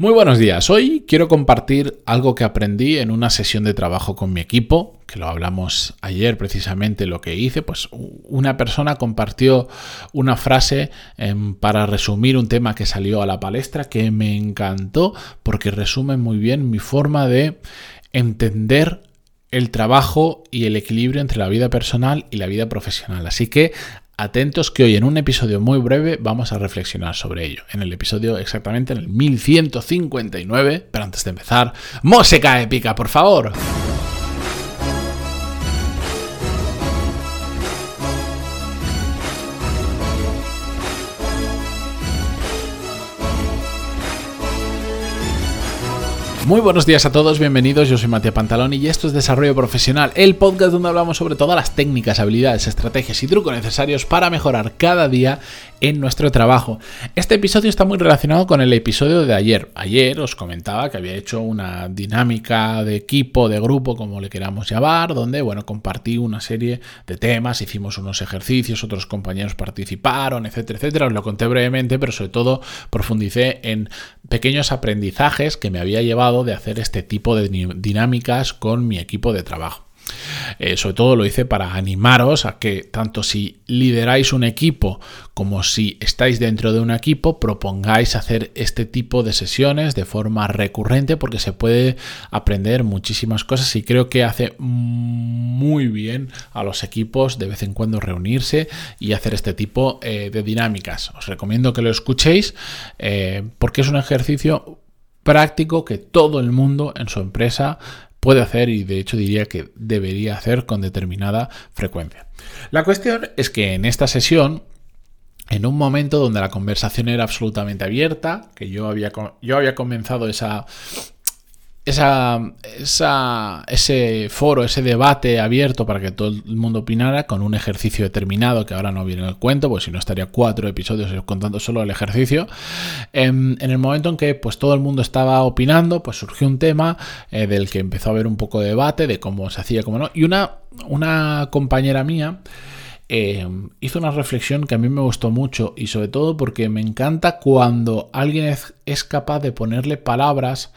Muy buenos días. Hoy quiero compartir algo que aprendí en una sesión de trabajo con mi equipo, que lo hablamos ayer precisamente lo que hice, pues una persona compartió una frase em, para resumir un tema que salió a la palestra que me encantó porque resume muy bien mi forma de entender el trabajo y el equilibrio entre la vida personal y la vida profesional. Así que Atentos que hoy en un episodio muy breve vamos a reflexionar sobre ello. En el episodio exactamente en el 1159, pero antes de empezar, música épica, por favor. Muy buenos días a todos, bienvenidos. Yo soy Matías Pantalón y esto es Desarrollo Profesional, el podcast donde hablamos sobre todas las técnicas, habilidades, estrategias y trucos necesarios para mejorar cada día en nuestro trabajo. Este episodio está muy relacionado con el episodio de ayer. Ayer os comentaba que había hecho una dinámica de equipo, de grupo, como le queramos llamar, donde, bueno, compartí una serie de temas, hicimos unos ejercicios, otros compañeros participaron, etcétera, etcétera. Os lo conté brevemente, pero sobre todo profundicé en pequeños aprendizajes que me había llevado de hacer este tipo de dinámicas con mi equipo de trabajo. Eh, sobre todo lo hice para animaros a que tanto si lideráis un equipo como si estáis dentro de un equipo, propongáis hacer este tipo de sesiones de forma recurrente porque se puede aprender muchísimas cosas y creo que hace muy bien a los equipos de vez en cuando reunirse y hacer este tipo eh, de dinámicas. Os recomiendo que lo escuchéis eh, porque es un ejercicio práctico que todo el mundo en su empresa puede hacer y de hecho diría que debería hacer con determinada frecuencia. La cuestión es que en esta sesión en un momento donde la conversación era absolutamente abierta, que yo había, yo había comenzado esa, esa, ese foro, ese debate abierto para que todo el mundo opinara con un ejercicio determinado que ahora no viene en el cuento, pues si no estaría cuatro episodios contando solo el ejercicio. En, el momento en que pues todo el mundo estaba opinando, pues surgió un tema eh, del que empezó a haber un poco de debate de cómo se hacía, cómo no. Y una, una compañera mía eh, hizo una reflexión que a mí me gustó mucho y sobre todo porque me encanta cuando alguien es capaz de ponerle palabras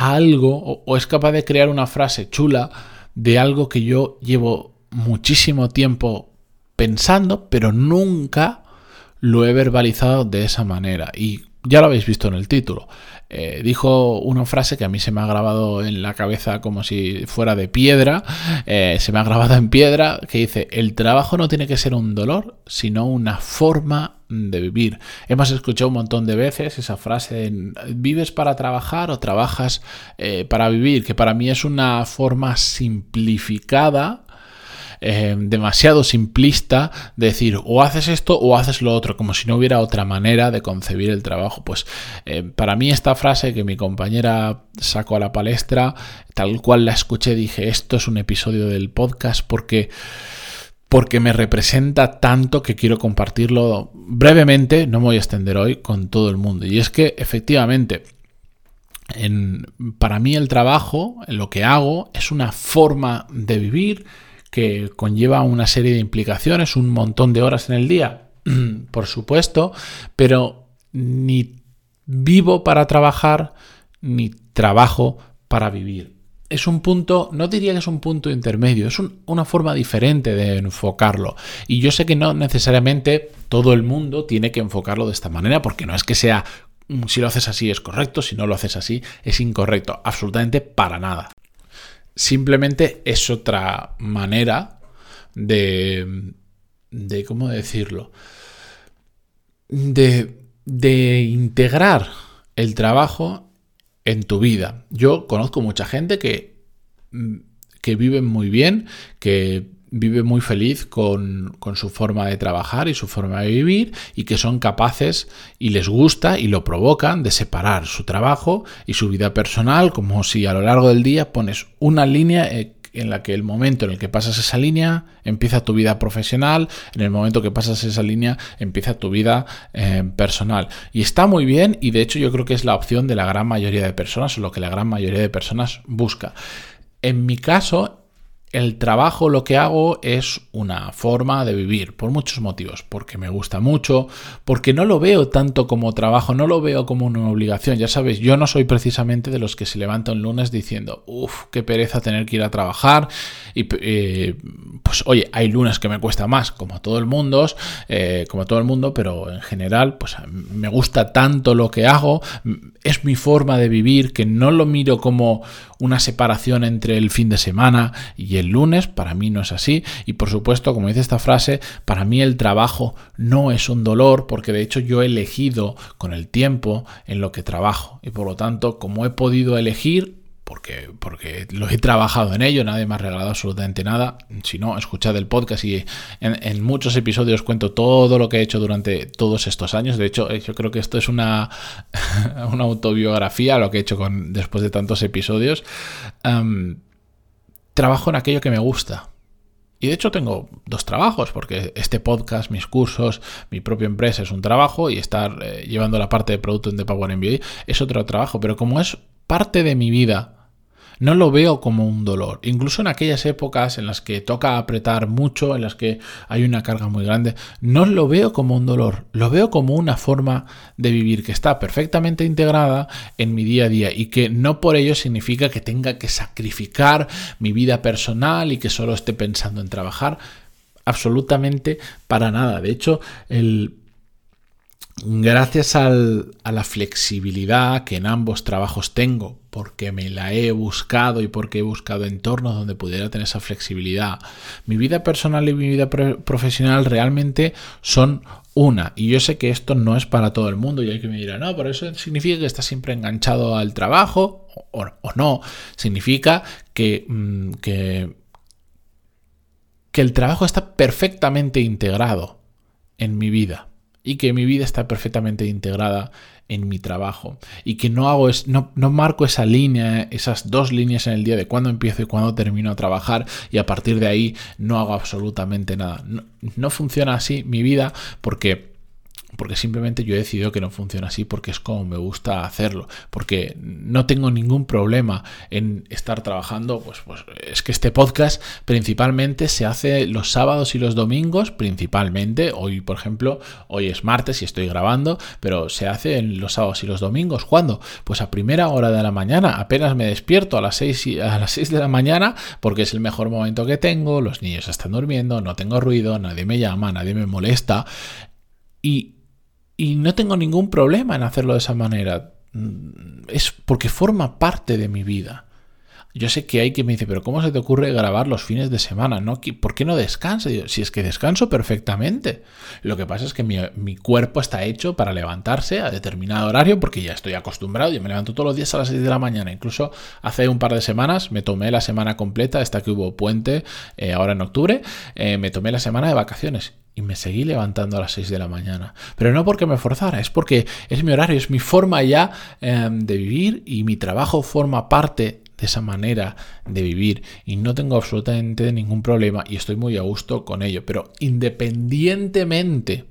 algo o, es capaz de crear una frase chula de algo que yo llevo muchísimo tiempo pensando, pero nunca lo he verbalizado de esa manera. Y ya lo habéis visto en el título. Eh, dijo una frase que a mí se me ha grabado en la cabeza como si fuera de piedra, eh, se me ha grabado en piedra, que dice, el trabajo no tiene que ser un dolor, sino una forma de vivir. Hemos escuchado un montón de veces esa frase, ¿vives para trabajar o trabajas eh, para vivir? Que para mí es una forma simplificada eh, demasiado simplista decir o haces esto o haces lo otro, como si no hubiera otra manera de concebir el trabajo. Pues eh, para mí esta frase que mi compañera sacó a la palestra, tal cual la escuché, dije, esto es un episodio del podcast porque porque me representa tanto que quiero compartirlo brevemente, no me voy a extender hoy, con todo el mundo. Y es que efectivamente, en, para mí el trabajo, lo que hago, es una forma de vivir, que conlleva una serie de implicaciones, un montón de horas en el día, por supuesto, pero ni vivo para trabajar, ni trabajo para vivir. Es un punto, no diría que es un punto intermedio, es una forma diferente de enfocarlo. Y yo sé que no necesariamente todo el mundo tiene que enfocarlo de esta manera, porque no es que sea, mm, si lo haces así es correcto, si no lo haces así es incorrecto, absolutamente para nada. Simplemente es otra manera de, de ¿cómo decirlo? De, de integrar el trabajo en tu vida. Yo conozco mucha gente que, que vive muy bien, que vive muy feliz con, su forma de trabajar y su forma de vivir y que son capaces y les gusta y lo provocan de separar su trabajo y su vida personal como si a lo largo del día pones una línea eh, en la que el momento en el que pasas esa línea empieza tu vida profesional, en el momento que pasas esa línea empieza tu vida eh, personal. Y está muy bien y de hecho yo creo que es la opción de la gran mayoría de personas o lo que la gran mayoría de personas busca. En mi caso, el trabajo lo que hago es una forma de vivir, por muchos motivos, porque me gusta mucho, porque no lo veo tanto como trabajo, no lo veo como una obligación, ya sabéis, yo no soy precisamente de los que se levantan un lunes diciendo, uff, qué pereza tener que ir a trabajar, y eh, pues oye, hay lunes que me cuesta más, como todo el mundo, eh, como todo el mundo, pero en general, pues me gusta tanto lo que hago, es mi forma de vivir, que no lo miro como una separación entre el fin de semana y el lunes, para mí no es así, y por supuesto, como dice esta frase, para mí el trabajo no es un dolor, porque de hecho yo he elegido con el tiempo en lo que trabajo, y por lo tanto, como he podido elegir, porque, porque lo he trabajado en ello, nadie me ha regalado absolutamente nada. Si no, escuchad el podcast y en, muchos episodios cuento todo lo que he hecho durante todos estos años. De hecho, yo creo que esto es una, una autobiografía, lo que he hecho con, después de tantos episodios. Trabajo en aquello que me gusta. Y de hecho tengo dos trabajos, porque este podcast, mis cursos, mi propia empresa es un trabajo y estar eh, llevando la parte de producto en The Power MBA es otro trabajo. Pero como es parte de mi vida, no lo veo como un dolor. Incluso en aquellas épocas en las que toca apretar mucho, en las que hay una carga muy grande, no lo veo como un dolor, lo veo como una forma de vivir que está perfectamente integrada en mi día a día y que no por ello significa que tenga que sacrificar mi vida personal y que solo esté pensando en trabajar. Absolutamente para nada. De hecho, el gracias a la flexibilidad que en ambos trabajos tengo, porque me la he buscado y porque he buscado entornos donde pudiera tener esa flexibilidad, mi vida personal y mi vida profesional realmente son una. Y yo sé que esto no es para todo el mundo y hay que me dirá, no, por eso significa que estás siempre enganchado al trabajo o, no. Significa mm, que, que el trabajo está perfectamente integrado en mi vida y que mi vida está perfectamente integrada en mi trabajo y que no hago es, no, no, marco esa línea, esas dos líneas en el día de cuándo empiezo y cuándo termino a trabajar y a partir de ahí no hago absolutamente nada. no funciona así mi vida porque porque simplemente yo he decidido que no funciona así porque es como me gusta hacerlo, porque no tengo ningún problema en estar trabajando, pues, pues es que este podcast principalmente se hace los sábados y los domingos, principalmente, hoy por ejemplo, hoy es martes y estoy grabando, pero se hace en los sábados y los domingos, ¿cuándo? Pues a primera hora de la mañana, apenas me despierto a las 6, a las 6 de la mañana porque es el mejor momento que tengo, los niños están durmiendo, no tengo ruido, nadie me llama, nadie me molesta. Y y no tengo ningún problema en hacerlo de esa manera. Mm, es porque forma parte de mi vida. Yo sé que hay quien me dice, pero ¿cómo se te ocurre grabar los fines de semana? ¿No? ¿Por qué no descansa? Si es que descanso perfectamente. Lo que pasa es que mi, cuerpo está hecho para levantarse a determinado horario porque ya estoy acostumbrado. Yo me levanto todos los días a las 6 de la mañana. Incluso hace un par de semanas me tomé la semana completa, esta que hubo puente eh, ahora en octubre, eh, me tomé la semana de vacaciones y me seguí levantando a las 6 de la mañana. Pero no porque me forzara, es porque es mi horario, es mi forma ya em, de vivir y mi trabajo forma parte de esa manera de vivir y no tengo absolutamente ningún problema y estoy muy a gusto con ello. Pero independientemente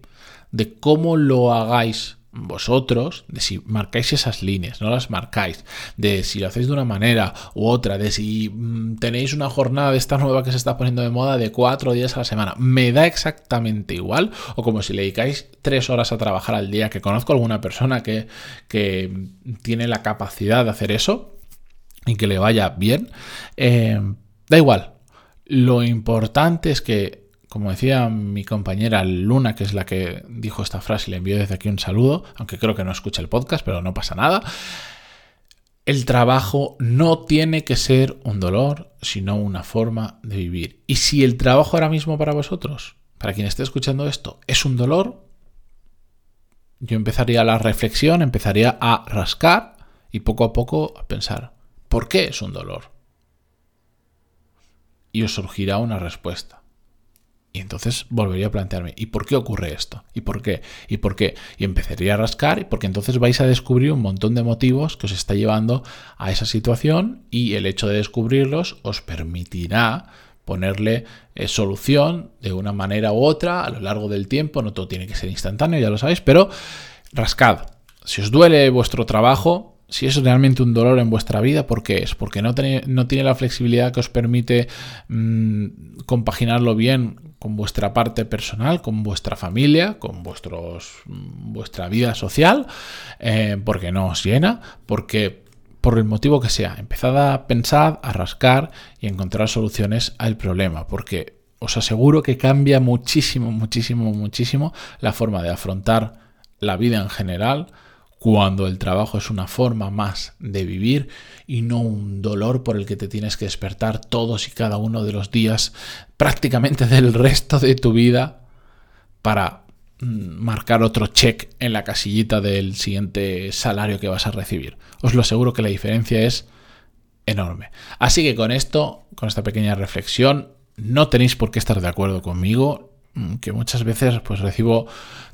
de cómo lo hagáis vosotros, de si marcáis esas líneas, no las marcáis, de si lo hacéis de una manera u otra, de si mm, tenéis una jornada de esta nueva que se está poniendo de moda de cuatro días a la semana, me da exactamente igual, o como si le dedicáis tres horas a trabajar al día, que conozco alguna persona que, que tiene la capacidad de hacer eso y que le vaya bien, eh, da igual. Lo importante es que como decía mi compañera Luna, que es la que dijo esta frase le envío desde aquí un saludo, aunque creo que no escucha el podcast, pero no pasa nada. El trabajo no tiene que ser un dolor, sino una forma de vivir. Y si el trabajo ahora mismo para vosotros, para quien esté escuchando esto, es un dolor, yo empezaría la reflexión, empezaría a rascar y poco a poco a pensar, ¿por qué es un dolor? Y os surgirá una respuesta. Y entonces volvería a plantearme, ¿y por qué ocurre esto? ¿Y por qué? ¿Y por qué? Y empezaría a rascar, porque entonces vais a descubrir un montón de motivos que os está llevando a esa situación y el hecho de descubrirlos os permitirá ponerle eh, solución de una manera u otra a lo largo del tiempo. No todo tiene que ser instantáneo, ya lo sabéis, pero rascad. Si os duele vuestro trabajo, si es realmente un dolor en vuestra vida, ¿por qué es? Porque no tiene, no tiene la flexibilidad que os permite mm, compaginarlo bien con vuestra parte personal, con vuestra familia, con vuestros, mm, vuestra vida social, eh, porque no os llena, porque por el motivo que sea, empezad a pensar, a rascar y encontrar soluciones al problema, porque os aseguro que cambia muchísimo, muchísimo, muchísimo la forma de afrontar la vida en general, cuando el trabajo es una forma más de vivir y no un dolor por el que te tienes que despertar todos y cada uno de los días prácticamente del resto de tu vida para mm, marcar otro check en la casillita del siguiente salario que vas a recibir. Os lo aseguro que la diferencia es enorme. Así que con esto, con esta pequeña reflexión, no tenéis por qué estar de acuerdo conmigo, que muchas veces pues recibo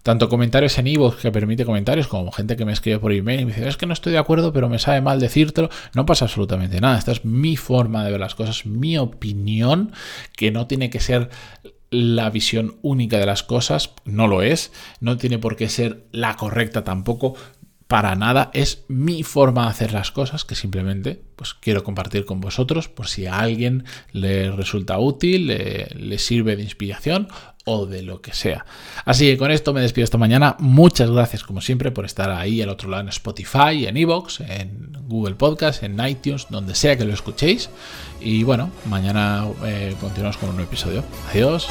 tanto comentarios en iVoox que permite comentarios como gente que me escribe por email y me dice es que no estoy de acuerdo pero me sabe mal decírtelo no pasa absolutamente nada. Esta es mi forma de ver las cosas mi opinión que no tiene que ser la visión única de las cosas. No lo es. No tiene por qué ser la correcta tampoco para nada, es mi forma de hacer las cosas que simplemente pues quiero compartir con vosotros por si a alguien le resulta útil, le, sirve de inspiración o de lo que sea. Así que con esto me despido esta mañana. Muchas gracias como siempre por estar ahí al otro lado en Spotify, en Evox, en Google Podcast, en iTunes, donde sea que lo escuchéis. Y bueno, mañana eh, continuamos con un nuevo episodio. Adiós.